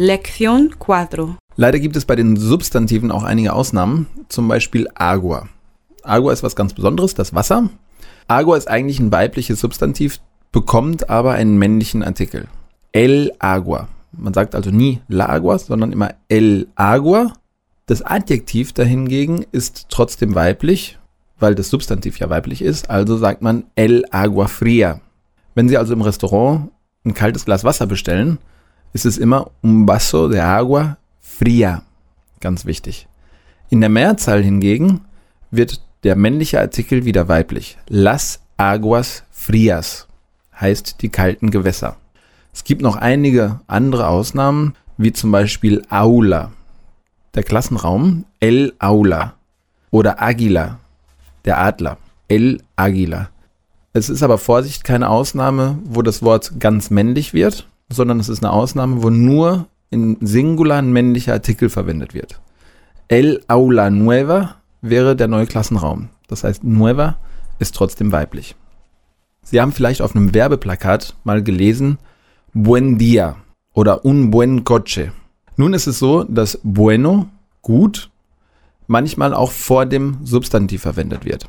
Lección 4. Leider gibt es bei den Substantiven auch einige Ausnahmen, zum Beispiel Agua. Agua ist was ganz Besonderes, das Wasser. Agua ist eigentlich ein weibliches Substantiv, bekommt aber einen männlichen Artikel. El Agua. Man sagt also nie La Agua, sondern immer El Agua. Das Adjektiv dahingegen ist trotzdem weiblich, weil das Substantiv ja weiblich ist, also sagt man El Agua Fria. Wenn Sie also im Restaurant ein kaltes Glas Wasser bestellen, ist es immer un vaso de agua fría. Ganz wichtig. In der Mehrzahl hingegen wird der männliche Artikel wieder weiblich. Las aguas frías heißt die kalten Gewässer. Es gibt noch einige andere Ausnahmen, wie zum Beispiel Aula, der Klassenraum, El Aula oder Águila, der Adler, El Águila. Es ist aber Vorsicht keine Ausnahme, wo das Wort ganz männlich wird, sondern es ist eine Ausnahme, wo nur in Singular ein männlicher Artikel verwendet wird. El Aula Nueva wäre der neue Klassenraum. Das heißt, Nueva ist trotzdem weiblich. Sie haben vielleicht auf einem Werbeplakat mal gelesen, Buen Dia oder Un Buen Coche. Nun ist es so, dass Bueno, gut, manchmal auch vor dem Substantiv verwendet wird.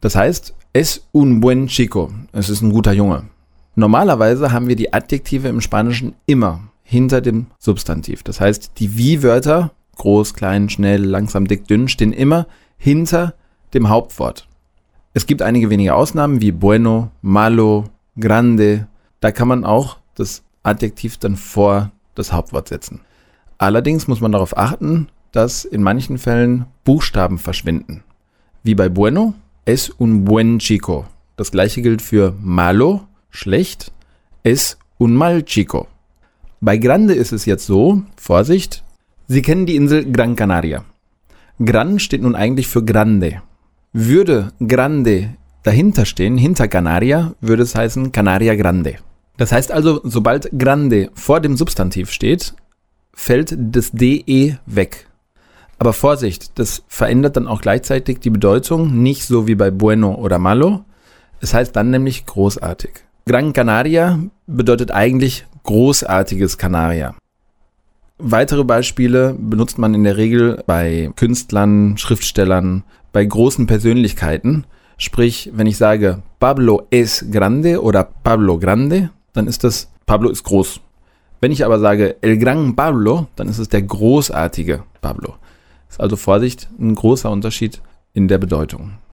Das heißt, es un buen chico, es ist ein guter Junge. Normalerweise haben wir die Adjektive im Spanischen immer hinter dem Substantiv. Das heißt, die Wie-Wörter, groß, klein, schnell, langsam, dick, dünn, stehen immer hinter dem Hauptwort. Es gibt einige wenige Ausnahmen wie bueno, malo, grande. Da kann man auch das Adjektiv dann vor das Hauptwort setzen. Allerdings muss man darauf achten, dass in manchen Fällen Buchstaben verschwinden. Wie bei bueno, es un buen chico. Das gleiche gilt für malo, schlecht, es un mal chico. Bei Grande ist es jetzt so, Vorsicht, Sie kennen die Insel Gran Canaria. Gran steht nun eigentlich für Grande. Würde Grande dahinter stehen, hinter Canaria, würde es heißen Canaria Grande. Das heißt also, sobald Grande vor dem Substantiv steht, fällt das DE weg. Aber Vorsicht, das verändert dann auch gleichzeitig die Bedeutung, nicht so wie bei bueno oder malo. Es heißt dann nämlich großartig. Gran Canaria bedeutet eigentlich großartiges Kanaria. Weitere Beispiele benutzt man in der Regel bei Künstlern, Schriftstellern, bei großen Persönlichkeiten. Sprich, wenn ich sage Pablo es grande oder Pablo grande, dann ist das Pablo ist groß. Wenn ich aber sage El gran Pablo, dann ist es der großartige Pablo. Ist also Vorsicht, ein großer Unterschied in der Bedeutung.